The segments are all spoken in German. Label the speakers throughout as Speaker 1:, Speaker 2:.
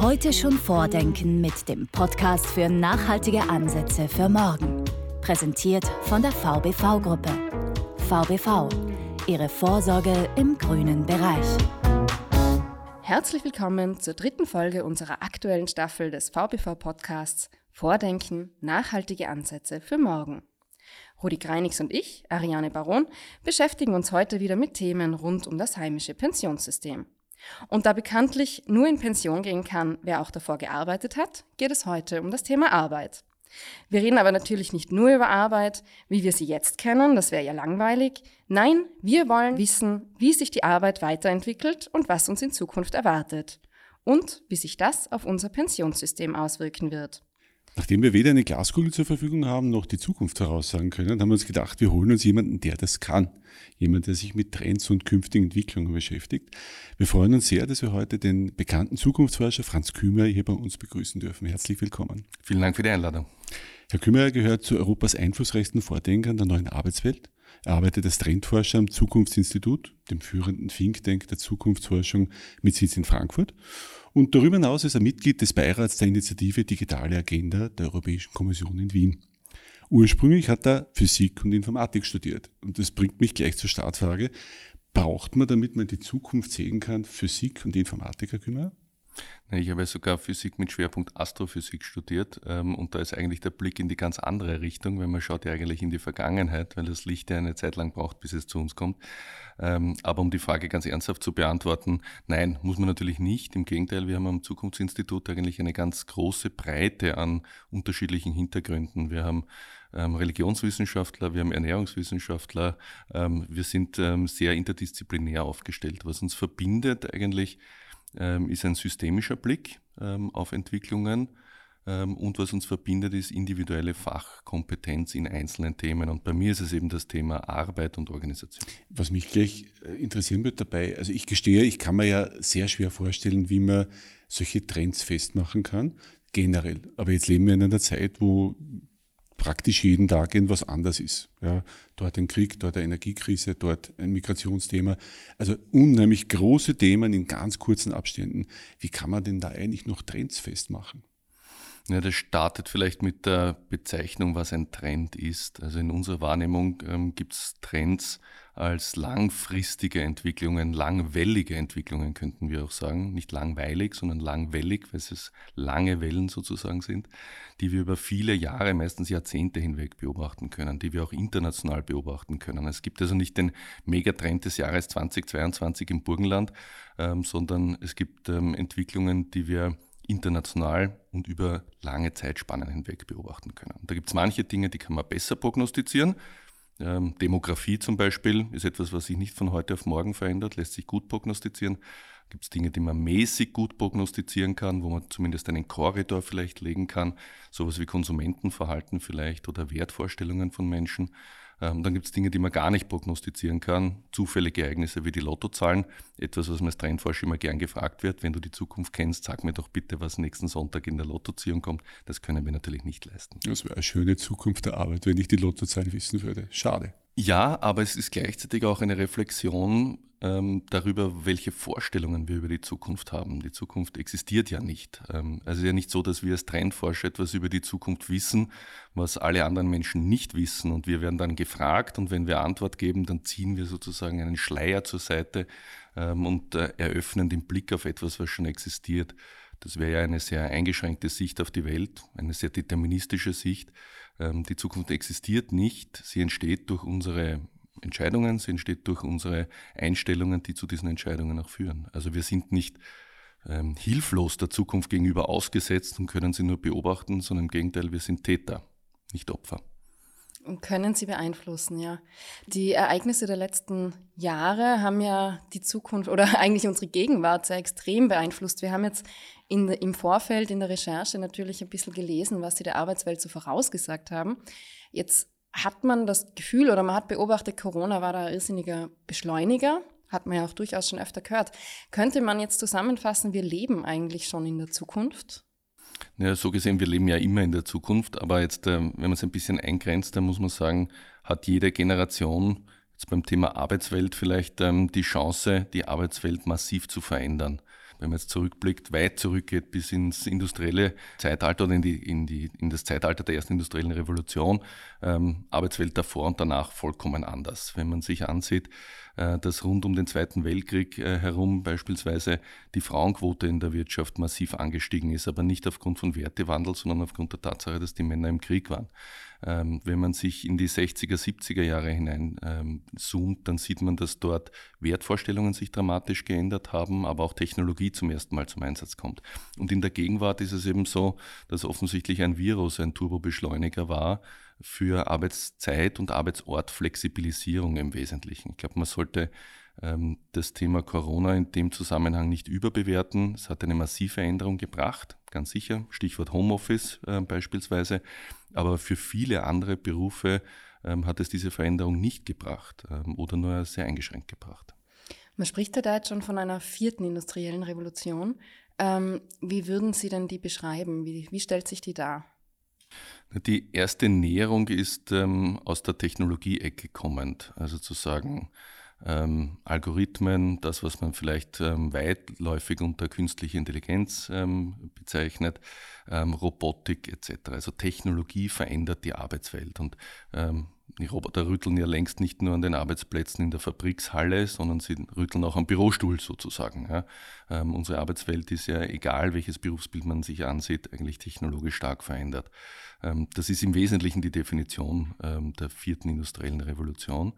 Speaker 1: Heute schon vordenken mit dem Podcast für nachhaltige Ansätze für morgen. Präsentiert von der VBV-Gruppe. VBV, Ihre Vorsorge im grünen Bereich.
Speaker 2: Herzlich willkommen zur dritten Folge unserer aktuellen Staffel des VBV-Podcasts Vordenken, nachhaltige Ansätze für morgen. Rudi Greinigs und ich, Ariane Baron, beschäftigen uns heute wieder mit Themen rund um das heimische Pensionssystem. Und da bekanntlich nur in Pension gehen kann, wer auch davor gearbeitet hat, geht es heute um das Thema Arbeit. Wir reden aber natürlich nicht nur über Arbeit, wie wir sie jetzt kennen, das wäre ja langweilig. Nein, wir wollen wissen, wie sich die Arbeit weiterentwickelt und was uns in Zukunft erwartet. Und wie sich das auf unser Pensionssystem auswirken wird.
Speaker 3: Nachdem wir weder eine Glaskugel zur Verfügung haben, noch die Zukunft voraussagen können, haben wir uns gedacht, wir holen uns jemanden, der das kann. Jemand, der sich mit Trends und künftigen Entwicklungen beschäftigt. Wir freuen uns sehr, dass wir heute den bekannten Zukunftsforscher Franz Kümer hier bei uns begrüßen dürfen. Herzlich willkommen.
Speaker 4: Vielen Dank für die Einladung.
Speaker 3: Herr Kümer gehört zu Europas einflussreichsten Vordenkern der neuen Arbeitswelt. Er arbeitet als Trendforscher am Zukunftsinstitut, dem führenden Think Tank der Zukunftsforschung mit Sitz in Frankfurt und darüber hinaus ist er Mitglied des Beirats der Initiative Digitale Agenda der Europäischen Kommission in Wien. Ursprünglich hat er Physik und Informatik studiert. Und das bringt mich gleich zur Startfrage. Braucht man, damit man die Zukunft sehen kann, Physik und Informatiker kümmern?
Speaker 4: Ich habe sogar Physik mit Schwerpunkt Astrophysik studiert ähm, und da ist eigentlich der Blick in die ganz andere Richtung, weil man schaut ja eigentlich in die Vergangenheit, weil das Licht ja eine Zeit lang braucht, bis es zu uns kommt. Ähm, aber um die Frage ganz ernsthaft zu beantworten, nein, muss man natürlich nicht. Im Gegenteil, wir haben am Zukunftsinstitut eigentlich eine ganz große Breite an unterschiedlichen Hintergründen. Wir haben ähm, Religionswissenschaftler, wir haben Ernährungswissenschaftler, wir sind sehr interdisziplinär aufgestellt. Was uns verbindet eigentlich, ist ein systemischer Blick ähm, auf Entwicklungen. Ähm, und was uns verbindet, ist individuelle Fachkompetenz in einzelnen Themen. Und bei mir ist es eben das Thema Arbeit und Organisation.
Speaker 3: Was mich gleich äh, interessieren wird dabei, also ich gestehe, ich kann mir ja sehr schwer vorstellen, wie man solche Trends festmachen kann, generell. Aber jetzt leben wir in einer Zeit, wo praktisch jeden Tag irgendwas anders ist. Ja, dort ein Krieg, dort eine Energiekrise, dort ein Migrationsthema. Also unheimlich große Themen in ganz kurzen Abständen. Wie kann man denn da eigentlich noch Trends festmachen?
Speaker 4: Ja, das startet vielleicht mit der Bezeichnung, was ein Trend ist. Also in unserer Wahrnehmung ähm, gibt es Trends als langfristige Entwicklungen, langwellige Entwicklungen könnten wir auch sagen. Nicht langweilig, sondern langwellig, weil es lange Wellen sozusagen sind, die wir über viele Jahre, meistens Jahrzehnte hinweg beobachten können, die wir auch international beobachten können. Es gibt also nicht den Megatrend des Jahres 2022 im Burgenland, ähm, sondern es gibt ähm, Entwicklungen, die wir international und über lange Zeitspannen hinweg beobachten können. Da gibt es manche Dinge, die kann man besser prognostizieren. Ähm, Demografie zum Beispiel ist etwas, was sich nicht von heute auf morgen verändert, lässt sich gut prognostizieren. Gibt es Dinge, die man mäßig gut prognostizieren kann, wo man zumindest einen Korridor vielleicht legen kann, sowas wie Konsumentenverhalten vielleicht oder Wertvorstellungen von Menschen. Ähm, dann gibt es Dinge, die man gar nicht prognostizieren kann. Zufällige Ereignisse wie die Lottozahlen. Etwas, was mir als Trendforscher immer gern gefragt wird. Wenn du die Zukunft kennst, sag mir doch bitte, was nächsten Sonntag in der Lottoziehung kommt. Das können wir natürlich nicht leisten.
Speaker 3: Das wäre eine schöne Zukunft der Arbeit, wenn ich die Lottozahlen wissen würde. Schade.
Speaker 4: Ja, aber es ist gleichzeitig auch eine Reflexion ähm, darüber, welche Vorstellungen wir über die Zukunft haben. Die Zukunft existiert ja nicht. Ähm, also es ist ja nicht so, dass wir als Trendforscher etwas über die Zukunft wissen, was alle anderen Menschen nicht wissen. Und wir werden dann gefragt und wenn wir Antwort geben, dann ziehen wir sozusagen einen Schleier zur Seite ähm, und äh, eröffnen den Blick auf etwas, was schon existiert. Das wäre ja eine sehr eingeschränkte Sicht auf die Welt, eine sehr deterministische Sicht. Ähm, die Zukunft existiert nicht, sie entsteht durch unsere Entscheidungen, sie entsteht durch unsere Einstellungen, die zu diesen Entscheidungen auch führen. Also wir sind nicht ähm, hilflos der Zukunft gegenüber ausgesetzt und können sie nur beobachten, sondern im Gegenteil, wir sind Täter, nicht Opfer.
Speaker 2: Und können sie beeinflussen, ja. Die Ereignisse der letzten Jahre haben ja die Zukunft oder eigentlich unsere Gegenwart sehr extrem beeinflusst. Wir haben jetzt in, im Vorfeld in der Recherche natürlich ein bisschen gelesen, was sie der Arbeitswelt so vorausgesagt haben. Jetzt hat man das Gefühl oder man hat beobachtet, Corona war da ein irrsinniger Beschleuniger, hat man ja auch durchaus schon öfter gehört. Könnte man jetzt zusammenfassen, wir leben eigentlich schon in der Zukunft?
Speaker 4: Ja, so gesehen, wir leben ja immer in der Zukunft, aber jetzt, ähm, wenn man es ein bisschen eingrenzt, dann muss man sagen, hat jede Generation jetzt beim Thema Arbeitswelt vielleicht ähm, die Chance, die Arbeitswelt massiv zu verändern. Wenn man jetzt zurückblickt, weit zurückgeht bis ins industrielle Zeitalter oder in, die, in, die, in das Zeitalter der ersten industriellen Revolution, ähm, Arbeitswelt davor und danach vollkommen anders. Wenn man sich ansieht, äh, dass rund um den Zweiten Weltkrieg äh, herum beispielsweise die Frauenquote in der Wirtschaft massiv angestiegen ist, aber nicht aufgrund von Wertewandel, sondern aufgrund der Tatsache, dass die Männer im Krieg waren. Ähm, wenn man sich in die 60er, 70er Jahre hinein ähm, zoomt, dann sieht man, dass dort Wertvorstellungen sich dramatisch geändert haben, aber auch Technologie zum ersten Mal zum Einsatz kommt. Und in der Gegenwart ist es eben so, dass offensichtlich ein Virus ein Turbobeschleuniger war, für Arbeitszeit und Arbeitsortflexibilisierung im Wesentlichen. Ich glaube, man sollte das Thema Corona in dem Zusammenhang nicht überbewerten. Es hat eine massive Änderung gebracht, ganz sicher. Stichwort Homeoffice äh, beispielsweise. Aber für viele andere Berufe ähm, hat es diese Veränderung nicht gebracht ähm, oder nur sehr eingeschränkt gebracht.
Speaker 2: Man spricht ja da jetzt schon von einer vierten industriellen Revolution. Ähm, wie würden Sie denn die beschreiben? Wie, wie stellt sich die dar?
Speaker 4: Die erste Näherung ist ähm, aus der Technologie-Ecke kommend, also zu sagen, ähm, Algorithmen, das, was man vielleicht ähm, weitläufig unter künstliche Intelligenz ähm, bezeichnet, ähm, Robotik etc. Also Technologie verändert die Arbeitswelt und ähm, die Roboter rütteln ja längst nicht nur an den Arbeitsplätzen in der Fabrikshalle, sondern sie rütteln auch am Bürostuhl sozusagen. Ja. Ähm, unsere Arbeitswelt ist ja, egal welches Berufsbild man sich ansieht, eigentlich technologisch stark verändert. Das ist im Wesentlichen die Definition der vierten industriellen Revolution.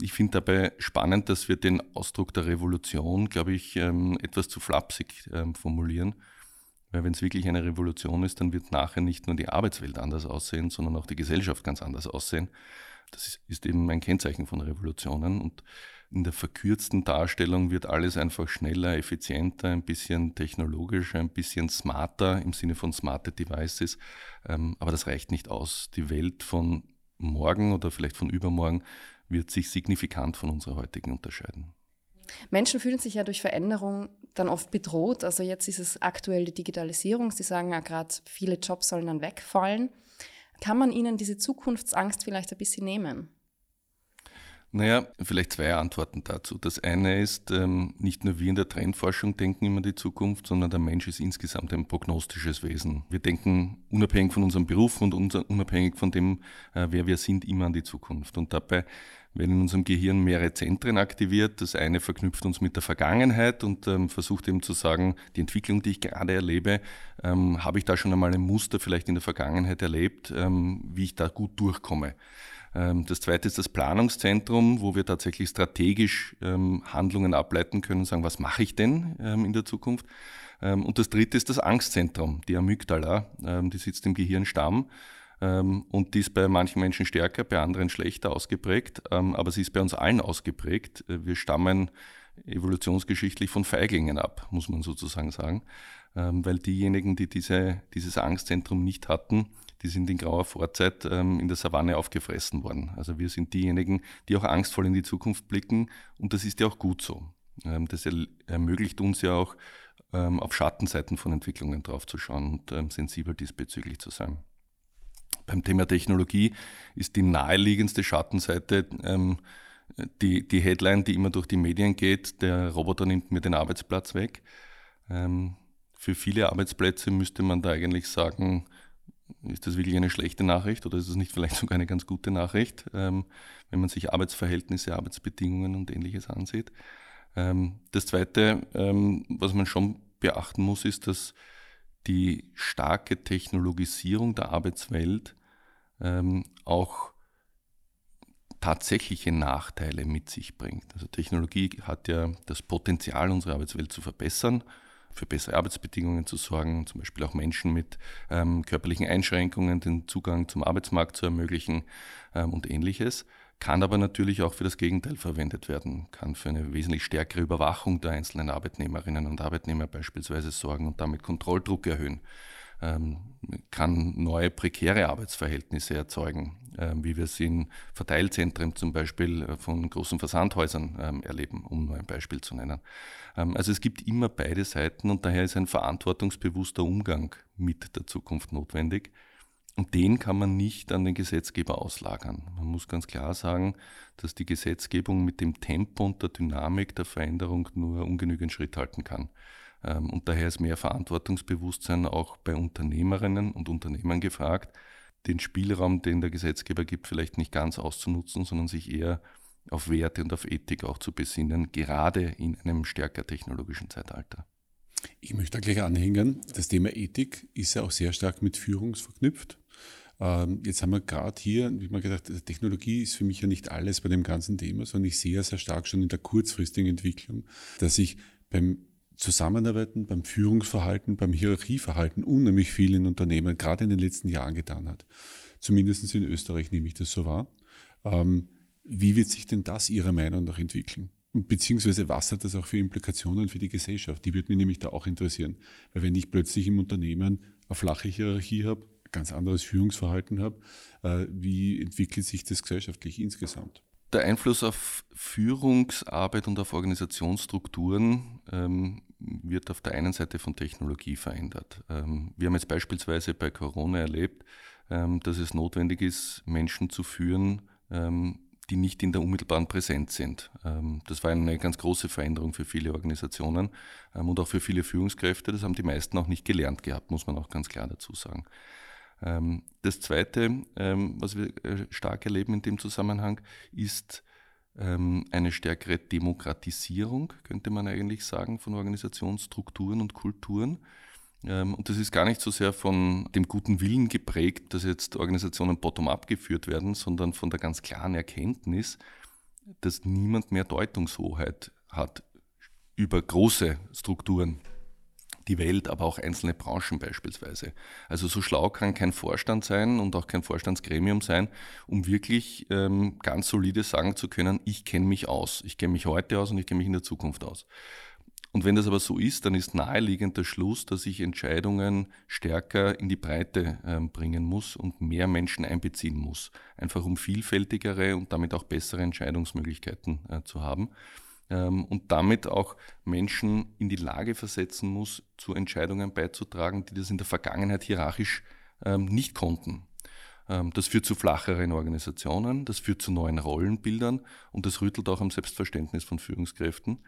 Speaker 4: Ich finde dabei spannend, dass wir den Ausdruck der Revolution, glaube ich, ähm, etwas zu flapsig ähm, formulieren. Weil wenn es wirklich eine Revolution ist, dann wird nachher nicht nur die Arbeitswelt anders aussehen, sondern auch die Gesellschaft ganz anders aussehen. Das ist eben ein Kennzeichen von Revolutionen. Und in der verkürzten Darstellung wird alles einfach schneller, effizienter, ein bisschen technologischer, ein bisschen smarter im Sinne von smarte Devices. Ähm, aber das reicht nicht aus. Die Welt von morgen oder vielleicht von übermorgen wird sich signifikant von unserer heutigen unterscheiden.
Speaker 2: Menschen fühlen sich ja durch Veränderung dann oft bedroht. Also jetzt ist es aktuell die Digitalisierung. Sie sagen ja gerade, viele Jobs sollen dann wegfallen. Kann man ihnen diese Zukunftsangst vielleicht ein bisschen nehmen?
Speaker 4: Naja, vielleicht zwei Antworten dazu. Das eine ist, ähm, nicht nur wir in der Trendforschung denken immer die Zukunft, sondern der Mensch ist insgesamt ein prognostisches Wesen. Wir denken unabhängig von unserem Beruf und unabhängig von dem, äh, wer wir sind, immer an die Zukunft. Und dabei werden in unserem Gehirn mehrere Zentren aktiviert. Das eine verknüpft uns mit der Vergangenheit und ähm, versucht eben zu sagen, die Entwicklung, die ich gerade erlebe, ähm, habe ich da schon einmal ein Muster vielleicht in der Vergangenheit erlebt, ähm, wie ich da gut durchkomme. Ähm, das zweite ist das Planungszentrum, wo wir tatsächlich strategisch ähm, Handlungen ableiten können und sagen, was mache ich denn ähm, in der Zukunft? Und das dritte ist das Angstzentrum, die Amygdala, die sitzt im Gehirnstamm und die ist bei manchen Menschen stärker, bei anderen schlechter ausgeprägt, aber sie ist bei uns allen ausgeprägt. Äh, wir stammen evolutionsgeschichtlich von Feiglingen ab, muss man sozusagen sagen, weil diejenigen, die diese, dieses Angstzentrum nicht hatten, die sind in grauer Vorzeit ähm, in der Savanne aufgefressen worden. Also wir sind diejenigen, die auch angstvoll in die Zukunft blicken und das ist ja auch gut so. Ähm, das ermöglicht uns ja auch, ähm, auf Schattenseiten von Entwicklungen draufzuschauen und ähm, sensibel diesbezüglich zu sein. Beim Thema Technologie ist die naheliegendste Schattenseite ähm, die, die Headline, die immer durch die Medien geht, der Roboter nimmt mir den Arbeitsplatz weg. Ähm, für viele Arbeitsplätze müsste man da eigentlich sagen, ist das wirklich eine schlechte Nachricht oder ist es nicht vielleicht sogar eine ganz gute Nachricht, ähm, wenn man sich Arbeitsverhältnisse, Arbeitsbedingungen und ähnliches ansieht? Ähm, das Zweite, ähm, was man schon beachten muss, ist, dass die starke Technologisierung der Arbeitswelt ähm, auch tatsächliche Nachteile mit sich bringt. Also Technologie hat ja das Potenzial, unsere Arbeitswelt zu verbessern für bessere Arbeitsbedingungen zu sorgen, zum Beispiel auch Menschen mit ähm, körperlichen Einschränkungen den Zugang zum Arbeitsmarkt zu ermöglichen ähm, und ähnliches. Kann aber natürlich auch für das Gegenteil verwendet werden, kann für eine wesentlich stärkere Überwachung der einzelnen Arbeitnehmerinnen und Arbeitnehmer beispielsweise sorgen und damit Kontrolldruck erhöhen kann neue prekäre Arbeitsverhältnisse erzeugen, ähm, wie wir es in Verteilzentren zum Beispiel äh, von großen Versandhäusern ähm, erleben, um nur ein Beispiel zu nennen. also es gibt immer beide Seiten und daher ist ein verantwortungsbewusster Umgang mit der Zukunft notwendig. Und den kann man nicht an den Gesetzgeber auslagern. Man muss ganz klar sagen, dass die Gesetzgebung mit dem Tempo und der Dynamik der Veränderung nur ungenügend Schritt halten kann. Ähm, und daher ist mehr Verantwortungsbewusstsein auch bei Unternehmerinnen und Unternehmern gefragt, den Spielraum, den der Gesetzgeber gibt, vielleicht nicht ganz auszunutzen, sondern sich eher auf Werte und auf Ethik auch zu besinnen, gerade in einem stärker technologischen Zeitalter.
Speaker 3: Ich möchte da gleich anhängen. Das Thema Ethik ist ja auch sehr stark mit Führung verknüpft. Ähm, jetzt haben wir gerade hier, wie man gedacht, Technologie ist für mich ja nicht alles bei dem ganzen Thema, sondern ich sehe ja sehr stark schon in der kurzfristigen Entwicklung, dass ich beim Zusammenarbeiten, beim Führungsverhalten, beim Hierarchieverhalten unheimlich viel in Unternehmen, gerade in den letzten Jahren getan hat. Zumindest in Österreich nehme ich das so wahr. Ähm, wie wird sich denn das Ihrer Meinung nach entwickeln? Beziehungsweise was hat das auch für Implikationen für die Gesellschaft? Die würde mich nämlich da auch interessieren. Weil wenn ich plötzlich im Unternehmen eine flache Hierarchie habe, ganz anderes Führungsverhalten habe, äh, wie entwickelt sich das gesellschaftlich insgesamt?
Speaker 4: Der Einfluss auf Führungsarbeit und auf Organisationsstrukturen ähm, wird auf der einen Seite von Technologie verändert. Ähm, wir haben jetzt beispielsweise bei Corona erlebt, ähm, dass es notwendig ist, Menschen zu führen, ähm, die nicht in der unmittelbaren Präsenz sind. Das war eine ganz große Veränderung für viele Organisationen und auch für viele Führungskräfte. Das haben die meisten auch nicht gelernt gehabt, muss man auch ganz klar dazu sagen. Das Zweite, was wir äh, stark erleben in dem Zusammenhang, ist eine stärkere Demokratisierung, könnte man eigentlich sagen, von Organisationsstrukturen und Kulturen. Ähm, und das ist gar nicht so sehr von dem guten Willen geprägt, dass jetzt Organisationen bottom-up geführt werden, sondern von der ganz klaren Erkenntnis, dass niemand mehr Deutungshoheit hat über große Strukturen, die Welt, aber auch einzelne Branchen beispielsweise. Also so schlau kann kein Vorstand sein und auch kein Vorstandsgremium sein, um wirklich ähm, ganz solide sagen zu können, ich kenne mich aus, ich kenne mich heute aus und ich kenne mich in der Zukunft aus. Und wenn das aber so ist, dann ist naheliegend der Schluss, dass ich Entscheidungen stärker in die Breite äh, bringen muss und mehr Menschen einbeziehen muss. Einfach um vielfältigere und damit auch bessere Entscheidungsmöglichkeiten äh, zu haben. Ähm, und damit auch Menschen in die Lage versetzen muss, zu Entscheidungen beizutragen, die das in der Vergangenheit hierarchisch ähm, nicht konnten. Ähm, das führt zu flacheren Organisationen, das führt zu neuen Rollenbildern und das rüttelt auch am Selbstverständnis von Führungskräften.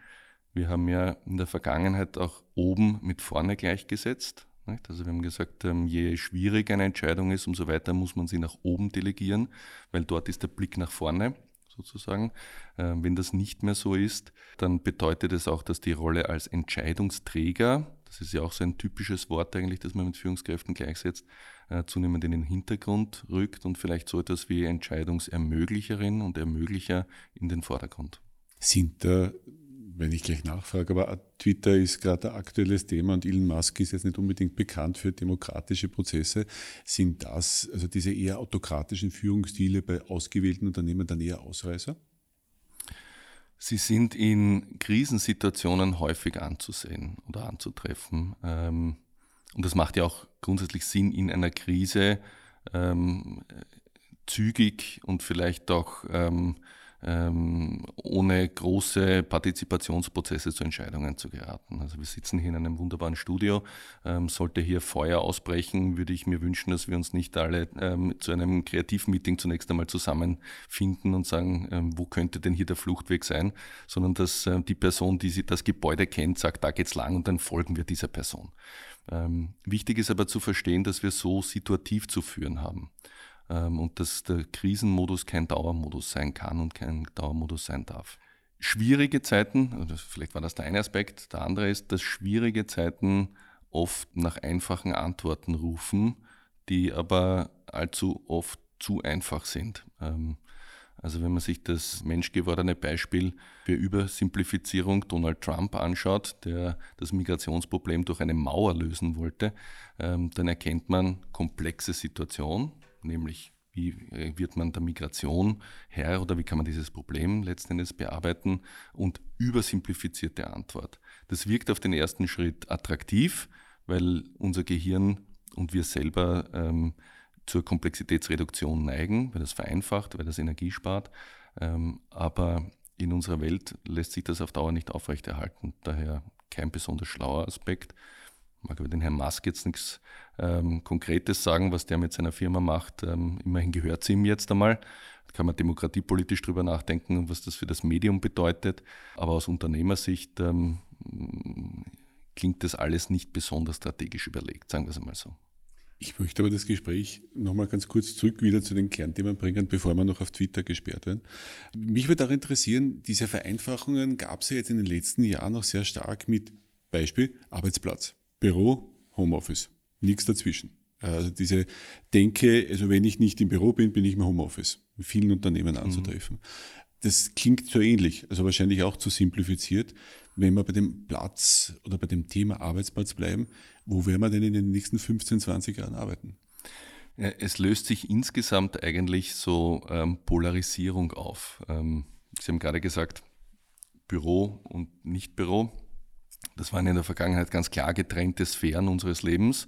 Speaker 4: Wir haben ja in der Vergangenheit auch oben mit vorne gleichgesetzt. Also wir haben gesagt, ähm, je schwieriger eine Entscheidung ist, umso weiter muss man sie nach oben delegieren, weil dort ist der Blick nach vorne sozusagen. Ähm, wenn das nicht mehr so ist, dann bedeutet es auch, dass die Rolle als Entscheidungsträger, das ist ja auch so ein typisches Wort eigentlich, das man mit Führungskräften gleichsetzt, äh, zunehmend in den Hintergrund rückt und vielleicht so etwas wie Entscheidungsermöglicherin und Ermöglicher in den Vordergrund.
Speaker 3: Sind da wenn ich gleich nachfrage, aber Twitter ist gerade ein aktuelles Thema und Elon Musk ist jetzt nicht unbedingt bekannt für demokratische Prozesse. Sind das, also diese eher autokratischen Führungsstile bei ausgewählten Unternehmen dann eher Ausreißer?
Speaker 4: Sie sind in Krisensituationen häufig anzusehen oder anzutreffen. Ähm, und das macht ja auch grundsätzlich Sinn, in einer Krise ähm, zügig und vielleicht auch ähm, ohne große Partizipationsprozesse zu Entscheidungen zu geraten. Also wir sitzen hier in einem wunderbaren Studio. Ähm, sollte hier Feuer ausbrechen, würde ich mir wünschen, dass wir uns nicht alle ähm, zu einem Kreativmeeting zunächst einmal zusammenfinden und sagen, ähm, wo könnte denn hier der Fluchtweg sein, sondern dass äh, die Person, die das Gebäude kennt, sagt, da geht's lang und dann folgen wir dieser Person. Ähm, wichtig ist aber zu verstehen, dass wir so situativ zu führen haben. Ähm, und dass der Krisenmodus kein Dauermodus sein kann und kein Dauermodus sein darf. Schwierige Zeiten, vielleicht war das der eine Aspekt, der andere ist, dass schwierige Zeiten oft nach einfachen Antworten rufen, die aber allzu oft zu einfach sind. Ähm, also wenn man sich das menschgewordene Beispiel für Übersimplifizierung Donald Trump anschaut, der das Migrationsproblem durch eine Mauer lösen wollte, ähm, dann erkennt man komplexe Situation, nämlich wie äh, wird man der Migration Herr oder wie kann man dieses Problem letzten Endes bearbeiten und übersimplifizierte Antwort. Das wirkt auf den ersten Schritt attraktiv, weil unser Gehirn und wir selber ähm, zur Komplexitätsreduktion neigen, weil das vereinfacht, weil das Energie spart. Ähm, aber in unserer Welt lässt sich das auf Dauer nicht aufrechterhalten. Daher kein besonders schlauer Aspekt mag über den Herrn Musk jetzt nichts ähm, Konkretes sagen, was der mit seiner Firma macht. Ähm, immerhin gehört sie ihm jetzt einmal. Da kann man demokratiepolitisch drüber nachdenken, was das für das Medium bedeutet. Aber aus Unternehmersicht ähm, klingt das alles nicht besonders strategisch überlegt, sagen wir es einmal so.
Speaker 3: Ich möchte aber das Gespräch nochmal ganz kurz zurück wieder zu den Kernthemen bringen, bevor wir noch auf Twitter gesperrt werden. Mich würde auch interessieren, diese Vereinfachungen gab es ja jetzt in den letzten Jahren noch sehr stark mit Beispiel Arbeitsplatz, Büro, Homeoffice, nichts dazwischen. Also diese Denke, also wenn ich nicht im Büro bin, bin ich im Homeoffice, in vielen Unternehmen anzutreffen. Mhm. Das klingt so ähnlich, also wahrscheinlich auch zu simplifiziert. Wenn wir bei dem Platz oder bei dem Thema Arbeitsplatz bleiben, wo werden wir denn in den nächsten 15, 20 Jahren arbeiten?
Speaker 4: Es löst sich insgesamt eigentlich so ähm, Polarisierung auf. Ähm, Sie haben gerade gesagt, Büro und Nicht-Büro. Das waren in der Vergangenheit ganz klar getrennte Sphären unseres Lebens.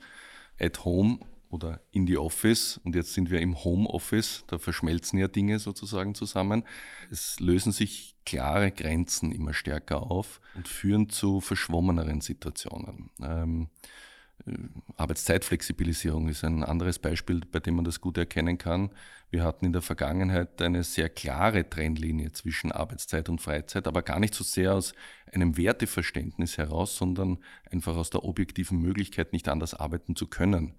Speaker 4: At home oder in die Office und jetzt sind wir im Homeoffice, da verschmelzen ja Dinge sozusagen zusammen. Es lösen sich klare Grenzen immer stärker auf und führen zu verschwommeneren Situationen. Ähm, äh, Arbeitszeitflexibilisierung ist ein anderes Beispiel, bei dem man das gut erkennen kann. Wir hatten in der Vergangenheit eine sehr klare Trennlinie zwischen Arbeitszeit und Freizeit, aber gar nicht so sehr aus einem Werteverständnis heraus, sondern einfach aus der objektiven Möglichkeit, nicht anders arbeiten zu können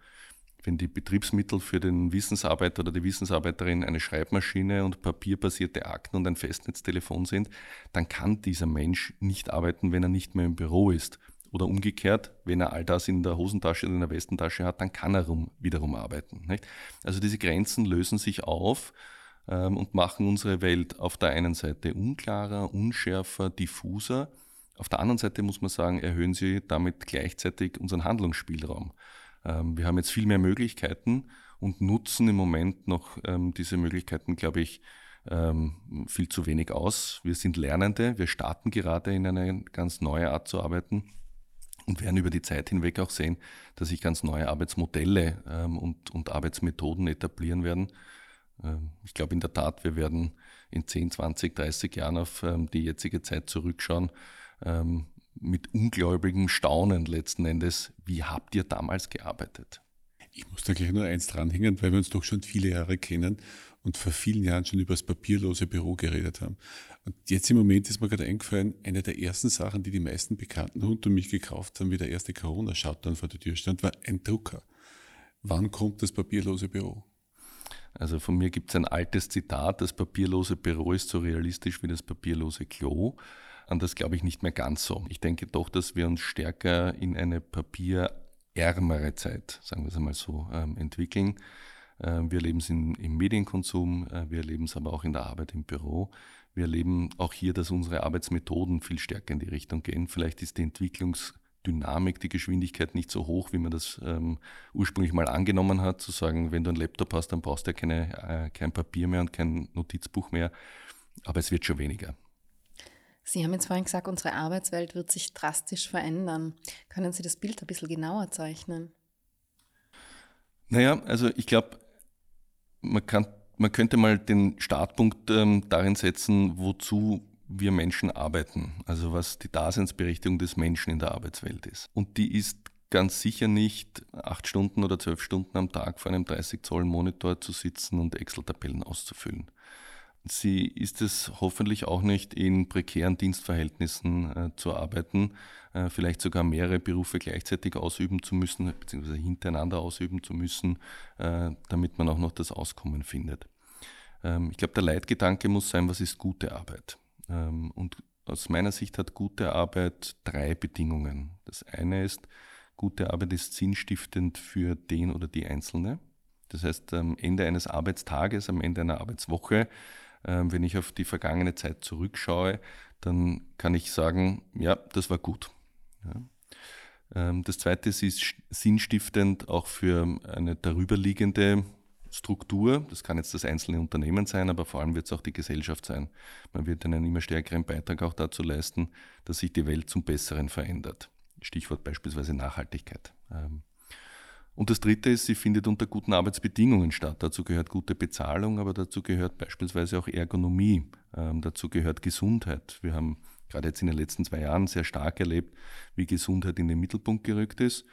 Speaker 4: wenn die Betriebsmittel für den Wissensarbeiter oder die Wissensarbeiterin eine Schreibmaschine und papierbasierte Akten und ein Festnetztelefon sind, dann kann dieser Mensch nicht arbeiten, wenn er nicht mehr im Büro ist. Oder umgekehrt, wenn er all das in der Hosentasche oder in der Westentasche hat, dann kann er rum, wiederum arbeiten. Nicht? Also diese Grenzen lösen sich auf ähm, und machen unsere Welt auf der einen Seite unklarer, unschärfer, diffuser. Auf der anderen Seite muss man sagen, erhöhen sie damit gleichzeitig unseren Handlungsspielraum. Ähm, wir haben jetzt viel mehr Möglichkeiten und nutzen im Moment noch ähm, diese Möglichkeiten, glaube ich, ähm, viel zu wenig aus. Wir sind Lernende, wir starten gerade in eine ganz neue Art zu arbeiten und werden über die Zeit hinweg auch sehen, dass sich ganz neue Arbeitsmodelle und, und Arbeitsmethoden etablieren werden. Ich glaube in der Tat, wir werden in 10, 20, 30 Jahren auf die jetzige Zeit zurückschauen mit ungläubigem Staunen letzten Endes, wie habt ihr damals gearbeitet?
Speaker 3: Ich muss da gleich nur eins dranhängen, weil wir uns doch schon viele Jahre kennen und vor vielen Jahren schon über das papierlose Büro geredet haben. Und jetzt im Moment ist mir gerade eingefallen, eine der ersten Sachen, die die meisten Bekannten rund um mich gekauft haben, wie der erste Corona-Shutdown vor der Tür stand, war ein Drucker. Wann kommt das papierlose Büro?
Speaker 4: Also von mir gibt es ein altes Zitat, das papierlose Büro ist so realistisch wie das papierlose Klo. An das glaube ich nicht mehr ganz so. Ich denke doch, dass wir uns stärker in eine papierärmere Zeit, sagen wir es einmal so, ähm, entwickeln. Ähm, wir erleben es im Medienkonsum, äh, wir erleben es aber auch in der Arbeit im Büro. Wir erleben auch hier, dass unsere Arbeitsmethoden viel stärker in die Richtung gehen. Vielleicht ist die Entwicklungsdynamik, die Geschwindigkeit nicht so hoch, wie man das ähm, ursprünglich mal angenommen hat, zu sagen, wenn du einen Laptop hast, dann brauchst du ja keine, äh, kein Papier mehr und kein Notizbuch mehr. Aber es wird schon weniger.
Speaker 2: Sie haben jetzt vorhin gesagt, unsere Arbeitswelt wird sich drastisch verändern. Können Sie das Bild ein bisschen genauer zeichnen?
Speaker 4: Naja, also ich glaube, man, man könnte mal den Startpunkt ähm, darin setzen, wozu wir Menschen arbeiten. Also was die Daseinsberechtigung des Menschen in der Arbeitswelt ist. Und die ist ganz sicher nicht acht Stunden oder zwölf Stunden am Tag vor einem 30 Zoll Monitor zu sitzen und Excel-Tabellen auszufüllen. Sie ist es hoffentlich auch nicht in prekären Dienstverhältnissen äh, zu arbeiten, äh, vielleicht sogar mehrere Berufe gleichzeitig ausüben zu müssen, beziehungsweise hintereinander ausüben zu müssen, äh, damit man auch noch das Auskommen findet. Ähm, ich glaube, der Leitgedanke muss sein, was ist gute Arbeit? Ähm, und aus meiner Sicht hat gute Arbeit drei Bedingungen. Das eine ist, gute Arbeit ist sinnstiftend für den oder die Einzelne. Das heißt, am Ende eines Arbeitstages, am Ende einer Arbeitswoche wenn ich auf die vergangene Zeit zurückschaue, dann kann ich sagen, ja, das war gut. Ja. Ähm, das Zweite ist, ist sinnstiftend auch für eine darüberliegende Struktur. Das kann jetzt das einzelne Unternehmen sein, aber vor allem wird es auch die Gesellschaft sein. Man wird einen immer stärkeren Beitrag auch dazu leisten, dass sich die Welt zum Besseren verändert. Stichwort beispielsweise Nachhaltigkeit. Und das Dritte ist, sie findet unter guten Arbeitsbedingungen statt. Dazu gehört gute Bezahlung, aber dazu gehört beispielsweise auch Ergonomie. Ähm, dazu gehört Gesundheit. Wir haben gerade jetzt in den letzten zwei Jahren sehr stark erlebt, wie Gesundheit in den Mittelpunkt gerückt ist.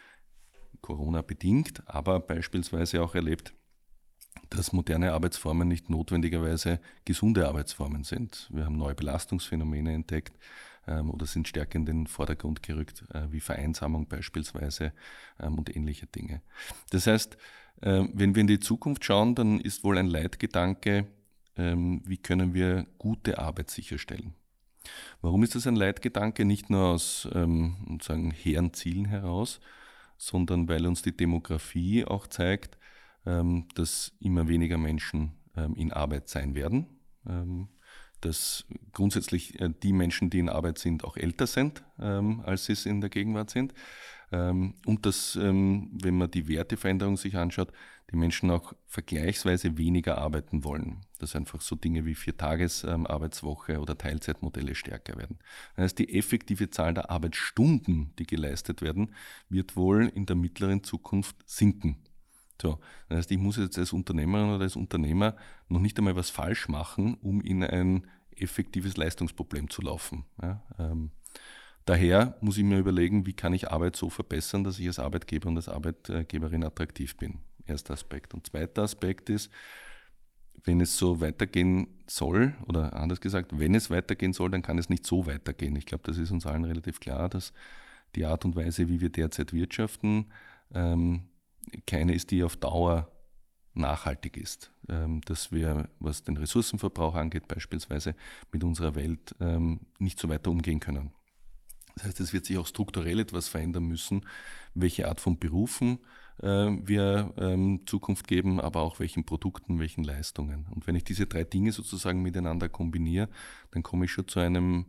Speaker 4: Corona bedingt, aber beispielsweise auch erlebt, dass moderne Arbeitsformen nicht notwendigerweise gesunde Arbeitsformen sind. Wir haben neue Belastungsphänomene entdeckt. Ähm, oder sind stärker in den Vordergrund gerückt, äh, wie Vereinsamung beispielsweise ähm, und ähnliche Dinge. Das heißt, äh, wenn wir in die Zukunft schauen, dann ist wohl ein Leitgedanke, ähm, wie können wir gute Arbeit sicherstellen. Warum ist das ein Leitgedanke? Nicht nur aus ähm, sagen, hehren Zielen heraus, sondern weil uns die Demografie auch zeigt, ähm, dass immer weniger Menschen ähm, in Arbeit sein werden. Dass grundsätzlich äh, die Menschen, die in Arbeit sind, auch älter sind, ähm, als sie es in der Gegenwart sind. Ähm, und dass, ähm, wenn man die Werteveränderung sich anschaut, die Menschen auch vergleichsweise weniger arbeiten wollen. Dass einfach so Dinge wie Viertages-Arbeitswoche oder Teilzeitmodelle stärker werden. Das heißt, die effektive Zahl der Arbeitsstunden, die geleistet werden, wird wohl in der mittleren Zukunft sinken. So, das heißt, ich muss jetzt als Unternehmerin oder als Unternehmer noch nicht einmal was falsch machen, um in ein effektives Leistungsproblem zu laufen. Ja, ähm, daher muss ich mir überlegen, wie kann ich Arbeit so verbessern, dass ich als Arbeitgeber und als Arbeitgeberin attraktiv bin. Erster Aspekt. Und zweiter Aspekt ist, wenn es so weitergehen soll, oder anders gesagt, wenn es weitergehen soll, dann kann es nicht so weitergehen. Ich glaube, das ist uns allen relativ klar, dass die Art und Weise, wie wir derzeit wirtschaften, ähm, keine ist, die auf Dauer nachhaltig ist. Ähm, dass wir, was den Ressourcenverbrauch angeht, beispielsweise mit unserer Welt ähm, nicht so weiter umgehen können. Das heißt, es wird sich auch strukturell etwas verändern müssen, welche Art von Berufen äh, wir ähm, Zukunft geben, aber auch welchen Produkten, welchen Leistungen. Und wenn ich diese drei Dinge sozusagen miteinander kombiniere, dann komme ich schon zu einem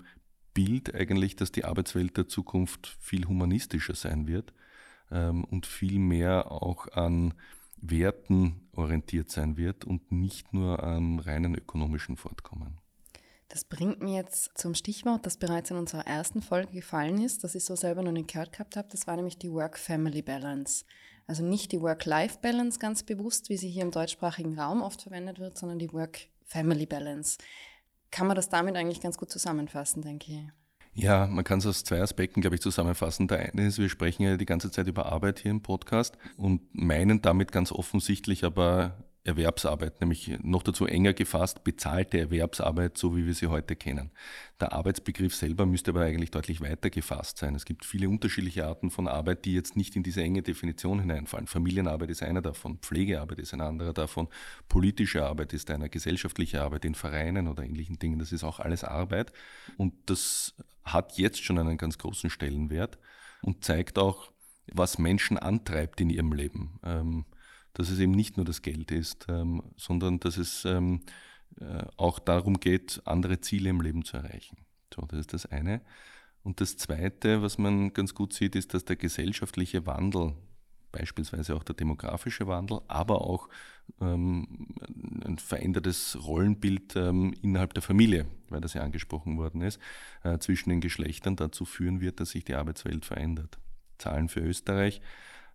Speaker 4: Bild eigentlich, dass die Arbeitswelt der Zukunft viel humanistischer sein wird ähm, und viel mehr auch an Werten orientiert sein wird und nicht nur am reinen ökonomischen Fortkommen.
Speaker 2: Das bringt mir jetzt zum Stichwort, das bereits in unserer ersten Folge gefallen ist, das ich so selber noch nicht gehört gehabt habe. Das war nämlich die Work-Family-Balance. Also nicht die Work-Life-Balance ganz bewusst, wie sie hier im deutschsprachigen Raum oft verwendet wird, sondern die Work-Family-Balance. Kann man das damit eigentlich ganz gut zusammenfassen, denke ich.
Speaker 4: Ja, man kann es aus zwei Aspekten, glaube ich, zusammenfassen. Der eine ist, wir sprechen ja die ganze Zeit über Arbeit hier im Podcast und meinen damit ganz offensichtlich aber Erwerbsarbeit, nämlich noch dazu enger gefasst, bezahlte Erwerbsarbeit, so wie wir sie heute kennen. Der Arbeitsbegriff selber müsste aber eigentlich deutlich weiter gefasst sein. Es gibt viele unterschiedliche Arten von Arbeit, die jetzt nicht in diese enge Definition hineinfallen. Familienarbeit ist einer davon, Pflegearbeit ist ein anderer davon, politische Arbeit ist einer, gesellschaftliche Arbeit in Vereinen oder ähnlichen Dingen, das ist auch alles Arbeit. Und das hat jetzt schon einen ganz großen Stellenwert und zeigt auch, was Menschen antreibt in ihrem Leben. Ähm, dass es eben nicht nur das Geld ist, ähm, sondern dass es ähm, äh, auch darum geht, andere Ziele im Leben zu erreichen. So, das ist das eine. Und das zweite, was man ganz gut sieht, ist, dass der gesellschaftliche Wandel, beispielsweise auch der demografische Wandel, aber auch ähm, ein verändertes Rollenbild ähm, innerhalb der Familie, weil das ja angesprochen worden ist, äh, zwischen den Geschlechtern dazu führen wird, dass sich die Arbeitswelt verändert. Zahlen für Österreich.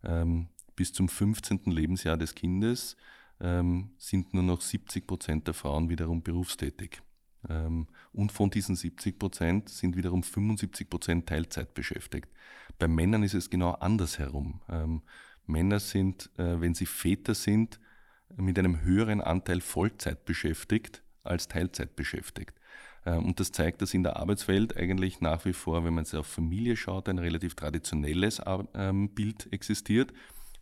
Speaker 4: Ähm, bis zum 15. Lebensjahr des Kindes ähm, sind nur noch 70 Prozent der Frauen wiederum berufstätig. Ähm, und von diesen 70 Prozent sind wiederum 75 Prozent Teilzeit beschäftigt. Bei Männern ist es genau andersherum. Ähm, Männer sind, äh, wenn sie Väter sind, mit einem höheren Anteil Vollzeit beschäftigt als Teilzeit beschäftigt. Ähm, und das zeigt, dass in der Arbeitswelt eigentlich nach wie vor, wenn man es auf Familie schaut, ein relativ traditionelles ähm, Bild existiert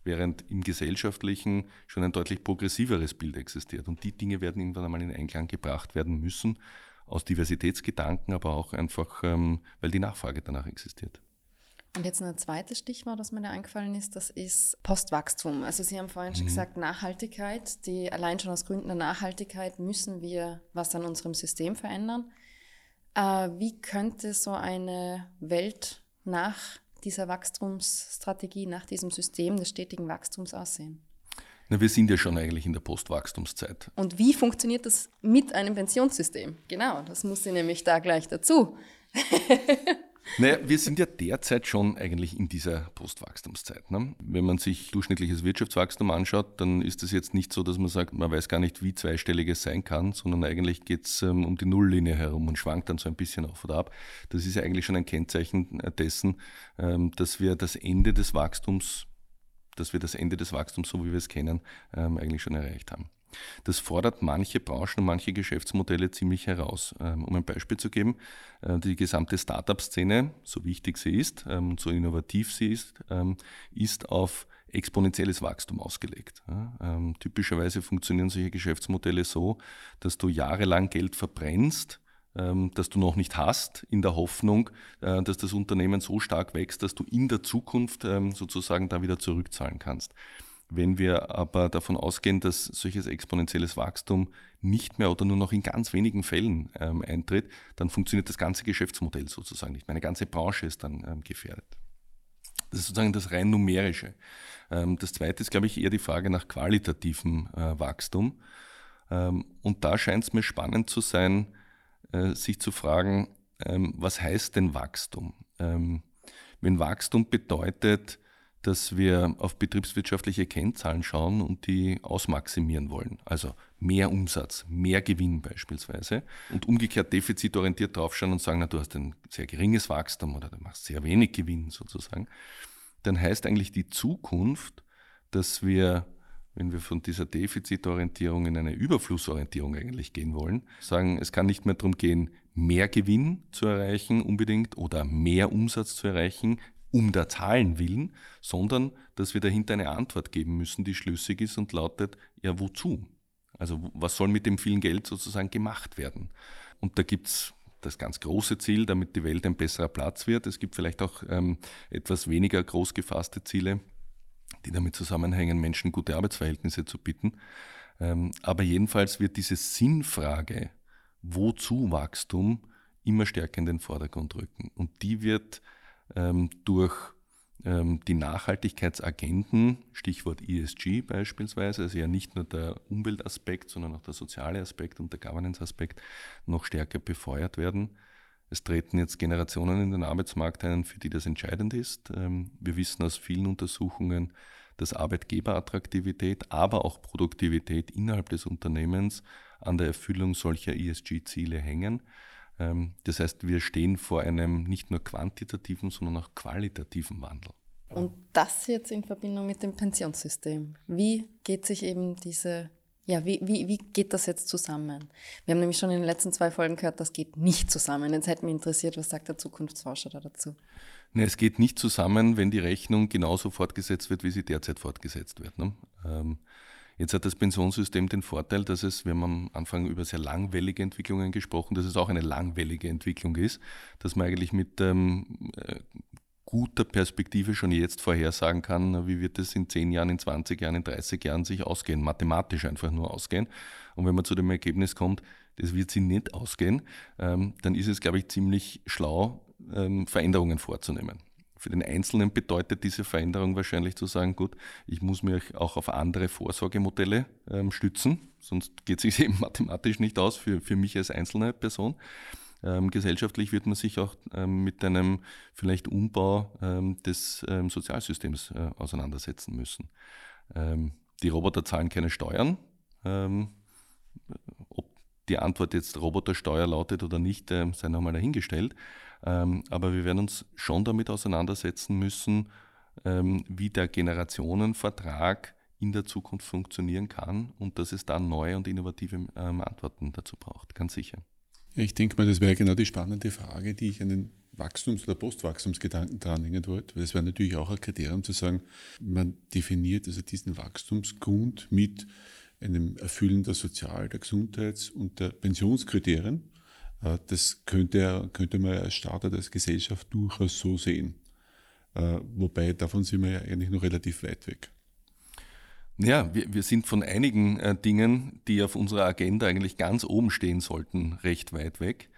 Speaker 4: während im gesellschaftlichen schon ein deutlich progressiveres Bild existiert. Und die Dinge werden irgendwann einmal in Einklang gebracht werden müssen, aus Diversitätsgedanken, aber auch einfach, ähm, weil die Nachfrage danach existiert.
Speaker 2: Und jetzt ein zweites Stichwort, das mir da eingefallen ist, das ist Postwachstum. Also Sie haben vorhin schon mhm. gesagt, Nachhaltigkeit. Die allein schon aus Gründen der Nachhaltigkeit müssen wir was an unserem System verändern. Äh, wie könnte so eine Welt nach dieser Wachstumsstrategie, nach diesem System des stetigen Wachstums aussehen?
Speaker 4: Na, wir sind ja schon eigentlich in der Postwachstumszeit.
Speaker 2: Und wie funktioniert das mit einem Pensionssystem? Genau, das muss sie nämlich da gleich dazu.
Speaker 4: Naja, wir sind ja derzeit schon eigentlich in dieser Postwachstumszeit. Ne? Wenn man sich durchschnittliches Wirtschaftswachstum anschaut, dann ist es jetzt nicht so, dass man sagt, man weiß gar nicht, wie zweistellig es sein kann, sondern eigentlich geht es ähm, um die Nulllinie herum und schwankt dann so ein bisschen auf oder ab. Das ist ja eigentlich schon ein Kennzeichen dessen, ähm, dass wir das Ende des Wachstums dass wir das Ende des Wachstums, so wie wir es kennen, ähm, eigentlich schon erreicht haben. Das fordert manche Branchen und manche Geschäftsmodelle ziemlich heraus. Ähm, um ein Beispiel zu geben, äh, die gesamte Startup-Szene, so wichtig sie ist ähm, so innovativ sie ist, ähm, ist auf exponentielles Wachstum ausgelegt. Typischerweise funktionieren solche Geschäftsmodelle so, dass du jahrelang Geld verbrennst, das du noch nicht hast, in der Hoffnung, äh, dass das Unternehmen so stark wächst, dass du in der Zukunft sozusagen da wieder zurückzahlen kannst. Wenn wir aber davon ausgehen, dass solches exponentielles Wachstum nicht mehr oder nur noch in ganz wenigen Fällen ähm, eintritt, dann funktioniert das ganze Geschäftsmodell sozusagen nicht. Meine ganze Branche ist dann ähm, gefährdet. Das ist sozusagen das rein numerische. Ähm, das zweite ist, glaube ich, eher die Frage nach qualitativem äh, Wachstum. Ähm, und da scheint es mir spannend zu sein, äh, sich zu fragen, ähm, was heißt denn Wachstum? Ähm, wenn Wachstum bedeutet, dass wir auf betriebswirtschaftliche Kennzahlen schauen und die ausmaximieren wollen. Also mehr Umsatz, mehr Gewinn beispielsweise. Und umgekehrt defizitorientiert draufschauen und sagen, na, du hast ein sehr geringes Wachstum oder du machst sehr wenig Gewinn sozusagen. Dann heißt eigentlich die Zukunft, dass wir, wenn wir von dieser Defizitorientierung in eine Überflussorientierung eigentlich gehen wollen, sagen, es kann nicht mehr darum gehen, mehr Gewinn zu erreichen unbedingt oder mehr Umsatz zu erreichen, um der Zahlen willen, sondern dass wir dahinter eine Antwort geben müssen, die schlüssig ist und lautet, ja, wozu? Also was soll mit dem vielen Geld sozusagen gemacht werden? Und da gibt's das ganz große Ziel, damit die Welt ein besserer Platz wird. Es gibt vielleicht auch ähm, etwas weniger groß gefasste Ziele, die damit zusammenhängen, Menschen gute Arbeitsverhältnisse zu bieten. Ähm, aber jedenfalls wird diese Sinnfrage, wozu Wachstum, immer stärker in den Vordergrund rücken. Und die wird ähm, durch ähm, die Nachhaltigkeitsagenten, Stichwort ESG beispielsweise, also ja nicht nur der Umweltaspekt, sondern auch der soziale Aspekt und der Governance-Aspekt noch stärker befeuert werden. Es treten jetzt Generationen in den Arbeitsmarkt ein, für die das entscheidend ist. Ähm, wir wissen aus vielen Untersuchungen, dass Arbeitgeberattraktivität, aber auch Produktivität innerhalb des Unternehmens an der Erfüllung solcher ESG-Ziele hängen. Ähm, das heißt, wir stehen vor einem nicht nur quantitativen, sondern auch qualitativen Wandel.
Speaker 2: Und das jetzt in Verbindung mit dem Pensionssystem. Wie geht sich eben diese, ja, wie, wie, wie geht das jetzt zusammen? Wir haben nämlich schon in den letzten zwei Folgen gehört, das geht nicht zusammen. Jetzt hätte mich interessiert, was sagt der Zukunftsforscher da dazu?
Speaker 4: Ne, es geht nicht zusammen, wenn die Rechnung genauso fortgesetzt wird, wie sie derzeit fortgesetzt wird. Ne? Ähm, Jetzt hat das Pensionssystem den Vorteil, dass es, wir haben am Anfang über sehr langwellige Entwicklungen gesprochen, dass es auch eine langwellige Entwicklung ist, dass man eigentlich mit ähm, äh, guter Perspektive schon jetzt vorhersagen kann, wie wird es in 10 Jahren, in 20 Jahren, in 30 Jahren sich ausgehen, mathematisch einfach nur ausgehen. Und wenn man zu dem Ergebnis kommt, das wird sie nicht ausgehen, ähm, dann ist es, glaube ich, ziemlich schlau, ähm, Veränderungen vorzunehmen. Für den Einzelnen bedeutet diese Veränderung wahrscheinlich zu sagen, gut, ich muss mich auch auf andere Vorsorgemodelle ähm, stützen, sonst geht es sich eben mathematisch nicht aus für, für mich als einzelne Person. Ähm, gesellschaftlich wird man sich auch ähm, mit einem vielleicht Umbau ähm, des ähm, Sozialsystems äh, auseinandersetzen müssen. Ähm, die Roboter zahlen keine Steuern. ob die Antwort jetzt Robotersteuer lautet oder nicht, sei nochmal dahingestellt. Ähm, aber wir werden uns schon damit auseinandersetzen müssen, ähm, wie der Generationenvertrag in der Zukunft funktionieren kann und dass es da neue und innovative ähm, Antworten dazu braucht, ganz sicher.
Speaker 3: Ich denke mal, das wäre genau die spannende Frage, die ich an den Wachstums- oder Postwachstumsgedanken dranhängen wollte, weil es wäre natürlich auch ein Kriterium zu sagen, man definiert also diesen Wachstumsgrund mit einem Erfüllen der Sozial-, der Gesundheits- und der Pensionskriterien das könnte, könnte man als Starter als Gesellschaft durchaus so sehen. Äh, wobei davon sind wir ja eigentlich noch relativ weit weg.
Speaker 4: Ja, wir, wir sind von einigen äh, Dingen, die auf unserer Agenda eigentlich ganz oben stehen sollten, recht weit weg.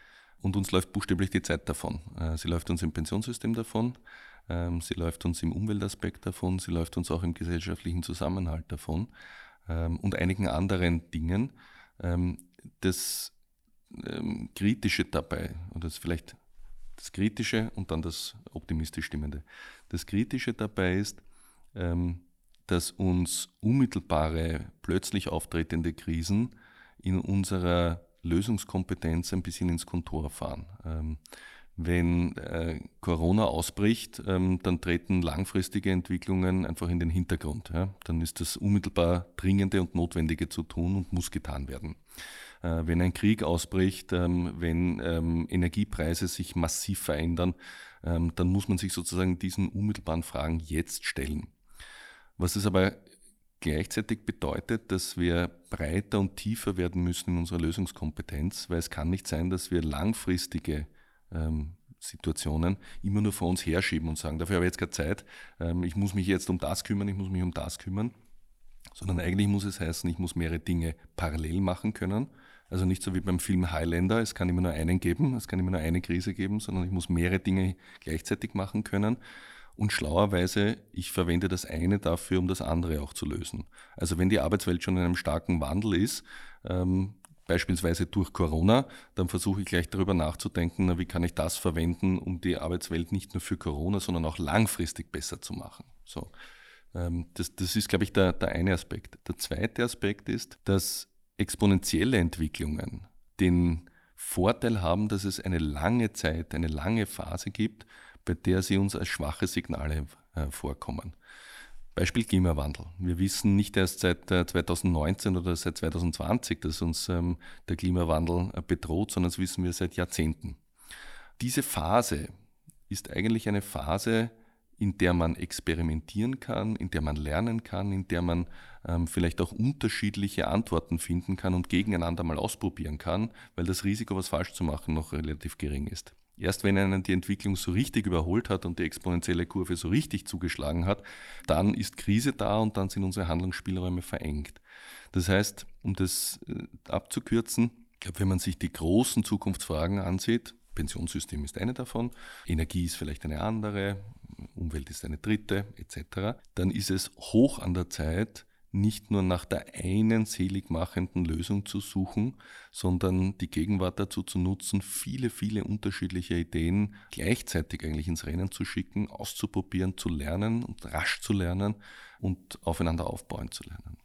Speaker 4: Und uns läuft buchstäblich die Zeit davon. Äh, sie läuft uns im Pensionssystem davon, ähm, sie läuft uns im Umweltaspekt davon, sie läuft uns auch im gesellschaftlichen Zusammenhalt davon ähm, und einigen anderen Dingen. Ähm, das ähm, Kritische dabei, und das vielleicht das Kritische und dann das optimistisch Stimmende. Das Kritische dabei ist, ähm, dass uns unmittelbare, plötzlich auftretende Krisen in unserer Lösungskompetenz ein bisschen ins Kontor fahren. Ähm, Wenn äh, Corona ausbricht, ähm, dann treten langfristige Entwicklungen einfach in den Hintergrund. Ja? Dann ist das unmittelbar Dringende und Notwendige zu tun und muss getan werden. Äh, wenn ein Krieg ausbricht, ähm, wenn ähm, Energiepreise sich massiv verändern, ähm, dann muss man sich sozusagen diesen unmittelbaren Fragen jetzt stellen. Was es aber gleichzeitig bedeutet, dass wir breiter und tiefer werden müssen in unserer Lösungskompetenz, weil es kann nicht sein, dass wir langfristige ähm, Situationen immer nur vor uns herschieben und sagen, dafür habe ich jetzt keine Zeit, ähm, ich muss mich jetzt um das kümmern, ich muss mich um das kümmern, sondern eigentlich muss es heißen, ich muss mehrere Dinge parallel machen können. Also nicht so wie beim Film Highlander, es kann immer nur einen geben, es kann immer nur eine Krise geben, sondern ich muss mehrere Dinge gleichzeitig machen können. Und schlauerweise, ich verwende das eine dafür, um das andere auch zu lösen. Also wenn die Arbeitswelt schon in einem starken Wandel ist, ähm, beispielsweise durch Corona, dann versuche ich gleich darüber nachzudenken, na, wie kann ich das verwenden, um die Arbeitswelt nicht nur für Corona, sondern auch langfristig besser zu machen. So. Ähm, das, das ist, glaube ich, der, der eine Aspekt. Der zweite Aspekt ist, dass exponentielle Entwicklungen den Vorteil haben, dass es eine lange Zeit, eine lange Phase gibt, bei der sie uns als schwache Signale äh, vorkommen. Beispiel Klimawandel. Wir wissen nicht erst seit äh, 2019 oder seit 2020, dass uns ähm, der Klimawandel äh, bedroht, sondern das wissen wir seit Jahrzehnten. Diese Phase ist eigentlich eine Phase, in der man experimentieren kann, in der man lernen kann, in der man ähm, vielleicht auch unterschiedliche Antworten finden kann und gegeneinander mal ausprobieren kann, weil das Risiko, was falsch zu machen, noch relativ gering ist. Erst wenn einen die Entwicklung so richtig überholt hat und die exponentielle Kurve so richtig zugeschlagen hat, dann ist Krise da und dann sind unsere Handlungsspielräume verengt. Das heißt, um das äh, abzukürzen, ich glaube, wenn man sich die großen Zukunftsfragen ansieht, Pensionssystem ist eine davon, Energie ist vielleicht eine andere, Umwelt ist eine dritte, etc., dann ist es hoch an der Zeit, nicht nur nach der einen seligmachenden Lösung zu suchen, sondern die Gegenwart dazu zu nutzen, viele, viele unterschiedliche Ideen gleichzeitig eigentlich ins Rennen zu schicken, auszuprobieren, zu lernen und rasch zu lernen und aufeinander aufbauen zu lernen.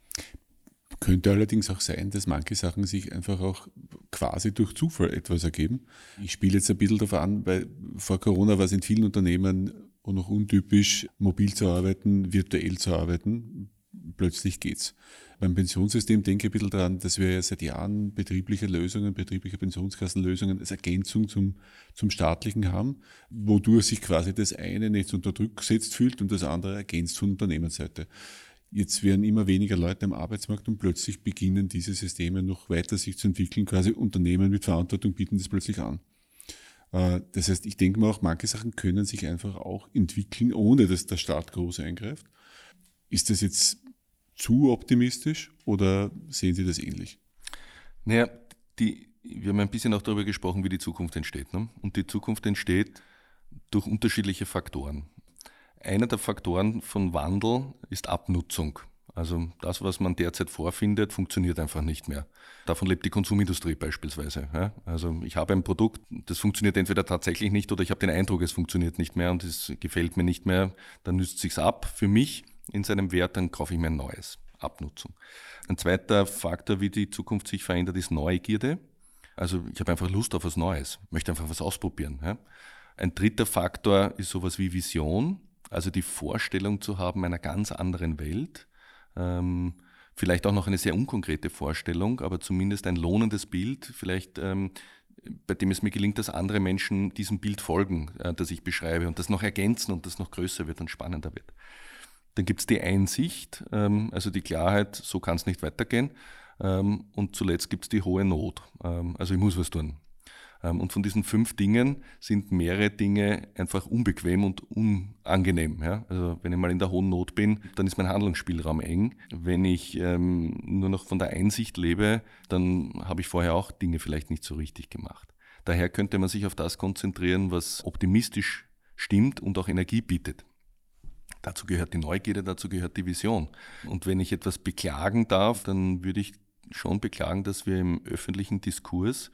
Speaker 3: Könnte allerdings auch sein, dass manche Sachen sich einfach auch quasi durch Zufall etwas ergeben. Ich spiele jetzt ein bisschen darauf an, weil vor Corona war es in vielen Unternehmen auch noch untypisch, mobil zu arbeiten, virtuell zu arbeiten plötzlich geht's. Beim Pensionssystem denke ich ein bisschen daran, dass wir ja seit Jahren betriebliche Lösungen, betriebliche Pensionskassenlösungen als Ergänzung zum, zum staatlichen haben, wodurch sich quasi das eine nicht unter Druck gesetzt fühlt und das andere ergänzt von Unternehmensseite. Jetzt werden immer weniger Leute am Arbeitsmarkt und plötzlich beginnen diese Systeme noch weiter sich zu entwickeln. Quasi Unternehmen mit Verantwortung bieten das plötzlich an. Äh, das heißt, ich denke mal auch, manche Sachen können sich einfach auch entwickeln, ohne dass der Staat groß eingreift. Ist das jetzt zu optimistisch oder sehen Sie das ähnlich?
Speaker 4: Naja, die, wir haben ein bisschen auch darüber gesprochen, wie die Zukunft entsteht. Ne? Und die Zukunft entsteht durch unterschiedliche Faktoren. Einer der Faktoren von Wandel ist Abnutzung. Also das, was man derzeit vorfindet, funktioniert einfach nicht mehr. Davon lebt die Konsumindustrie beispielsweise. Ja? Also ich habe ein Produkt, das funktioniert entweder tatsächlich nicht oder ich habe den Eindruck, es funktioniert nicht mehr und es gefällt mir nicht mehr. Dann nützt sich's ab für mich in seinem Wert, dann kaufe ich mir ein neues. Abnutzung. Ein zweiter Faktor, wie die Zukunft sich verändert, ist Neugierde. Also ich habe einfach Lust auf was Neues, möchte einfach was ausprobieren. Ja. Ein dritter Faktor ist sowas wie Vision, also die Vorstellung zu haben einer ganz anderen Welt. Ähm, vielleicht auch noch eine sehr unkonkrete Vorstellung, aber zumindest ein lohnendes Bild, vielleicht ähm, bei dem es mir gelingt, dass andere Menschen diesem Bild folgen, äh, das ich beschreibe und das noch ergänzen und das noch größer wird und spannender wird. Dann gibt es die Einsicht, ähm, also die Klarheit, so kann es nicht weitergehen. Ähm, und zuletzt gibt es die hohe Not. Ähm, also ich muss was tun. Ähm, und von diesen fünf Dingen sind mehrere Dinge einfach unbequem und unangenehm. Ja? Also wenn ich mal in der hohen Not bin, dann ist mein Handlungsspielraum eng. Wenn ich ähm, nur noch von der Einsicht lebe, dann habe ich vorher auch Dinge vielleicht nicht so richtig gemacht. Daher könnte man sich auf das konzentrieren, was optimistisch stimmt und auch Energie bietet. Dazu gehört die Neugierde, dazu gehört die Vision. Und wenn ich etwas beklagen darf, dann würde ich schon beklagen, dass wir im öffentlichen Diskurs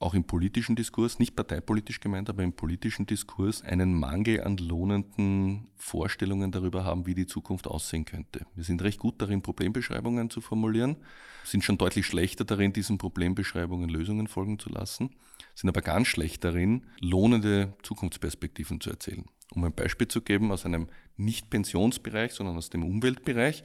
Speaker 4: auch im politischen Diskurs, nicht parteipolitisch gemeint, aber im politischen Diskurs einen Mangel an lohnenden Vorstellungen darüber haben, wie die Zukunft aussehen könnte. Wir sind recht gut darin, Problembeschreibungen zu formulieren, sind schon deutlich schlechter darin, diesen Problembeschreibungen Lösungen folgen zu lassen, sind aber ganz schlecht darin, lohnende Zukunftsperspektiven zu erzählen. Um ein Beispiel zu geben aus einem nicht Pensionsbereich, sondern aus dem Umweltbereich,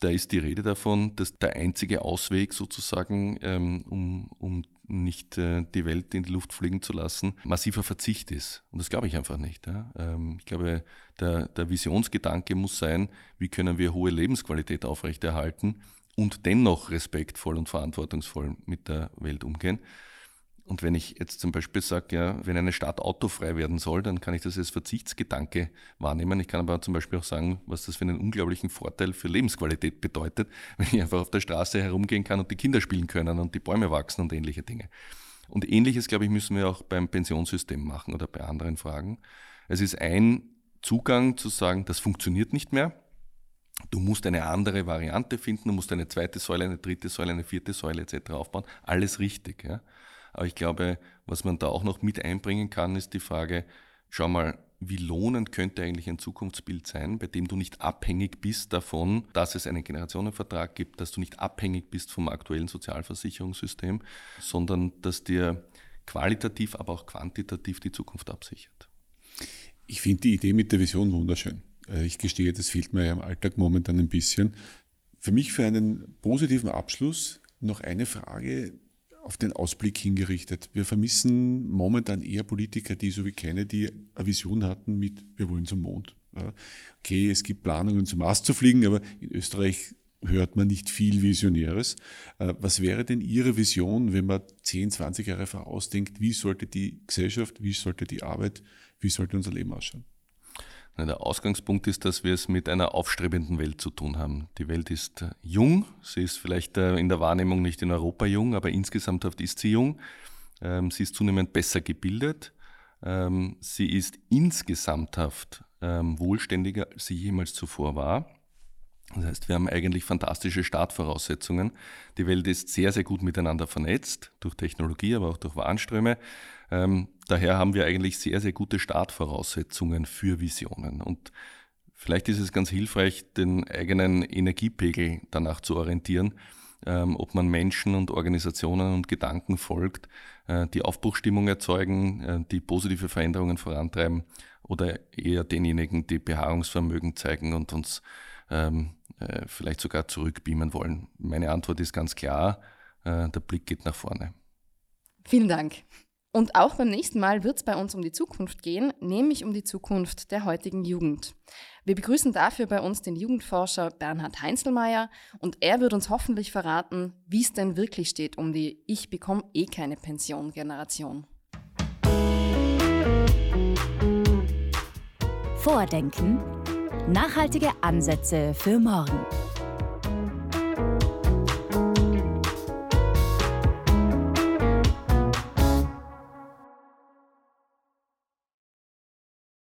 Speaker 4: da ist die Rede davon, dass der einzige Ausweg sozusagen, ähm, um, um nicht äh, die Welt in die Luft fliegen zu lassen, massiver Verzicht ist. Und das glaube ich einfach nicht. Ja? Ähm, ich glaube, der, der Visionsgedanke muss sein, wie können wir hohe Lebensqualität aufrechterhalten und dennoch respektvoll und verantwortungsvoll mit der Welt umgehen. Und wenn ich jetzt zum Beispiel sage, ja, wenn eine Stadt autofrei werden soll, dann kann ich das als Verzichtsgedanke wahrnehmen. Ich kann aber zum Beispiel auch sagen, was das für einen unglaublichen Vorteil für Lebensqualität bedeutet, wenn ich einfach auf der Straße herumgehen kann und die Kinder spielen können und die Bäume wachsen und ähnliche Dinge. Und ähnliches, glaube ich, müssen wir auch beim Pensionssystem machen oder bei anderen Fragen. Es ist ein Zugang zu sagen, das funktioniert nicht mehr. Du musst eine andere Variante finden, du musst eine zweite Säule, eine dritte Säule, eine vierte Säule etc. aufbauen. Alles richtig. Ja. Aber ich glaube, was man da auch noch mit einbringen kann, ist die Frage, schau mal, wie lohnend könnte eigentlich ein Zukunftsbild sein, bei dem du nicht abhängig bist davon, dass es einen Generationenvertrag gibt, dass du nicht abhängig bist vom aktuellen Sozialversicherungssystem, sondern dass dir qualitativ, aber auch quantitativ die Zukunft absichert.
Speaker 3: Ich finde die Idee mit der Vision wunderschön. Äh, ich gestehe, das fehlt mir ja im Alltag momentan ein bisschen. Für mich für einen positiven Abschluss noch eine Frage, auf den Ausblick hingerichtet. Wir vermissen momentan eher Politiker, die so wie Kennedy eine Vision hatten mit, wir wollen zum Mond. Okay, es gibt Planungen zum Mars zu fliegen, aber in Österreich hört man nicht viel Visionäres. Äh, was wäre denn Ihre Vision, wenn man 10, 20 Jahre vorausdenkt, wie sollte die Gesellschaft, wie sollte die Arbeit, wie sollte unser Leben ausschauen?
Speaker 4: Der Ausgangspunkt ist, dass wir es mit einer aufstrebenden Welt zu tun haben. Die Welt ist jung, sie ist vielleicht äh, in der Wahrnehmung nicht in Europa jung, aber insgesamt ist sie jung. Ähm, sie ist zunehmend besser gebildet. Ähm, sie ist insgesamthaft ähm, wohlständiger, als sie jemals zuvor war. Das heißt, wir haben eigentlich fantastische Startvoraussetzungen. Die Welt ist sehr, sehr gut miteinander vernetzt, durch Technologie, aber auch durch Warenströme. Ähm, daher haben wir eigentlich sehr, sehr gute Startvoraussetzungen für Visionen. Und vielleicht ist es ganz hilfreich, den eigenen Energiepegel danach zu orientieren, ähm, ob man Menschen und Organisationen und Gedanken folgt, äh, die Aufbruchstimmung erzeugen, äh, die positive Veränderungen vorantreiben oder eher denjenigen, die Beharrungsvermögen zeigen und uns ähm, äh, vielleicht sogar zurückbeamen wollen? Meine Antwort ist ganz klar, äh, der Blick geht nach vorne.
Speaker 2: Vielen Dank. Und auch beim nächsten Mal wird es bei uns um die Zukunft gehen, nämlich um die Zukunft der heutigen Jugend. Wir begrüßen dafür bei uns den Jugendforscher Bernhard Heinzelmeier und er wird uns hoffentlich verraten, wie es denn wirklich steht um die Ich bekomme eh keine Pension Generation.
Speaker 1: Vordenken Nachhaltige Ansätze für morgen.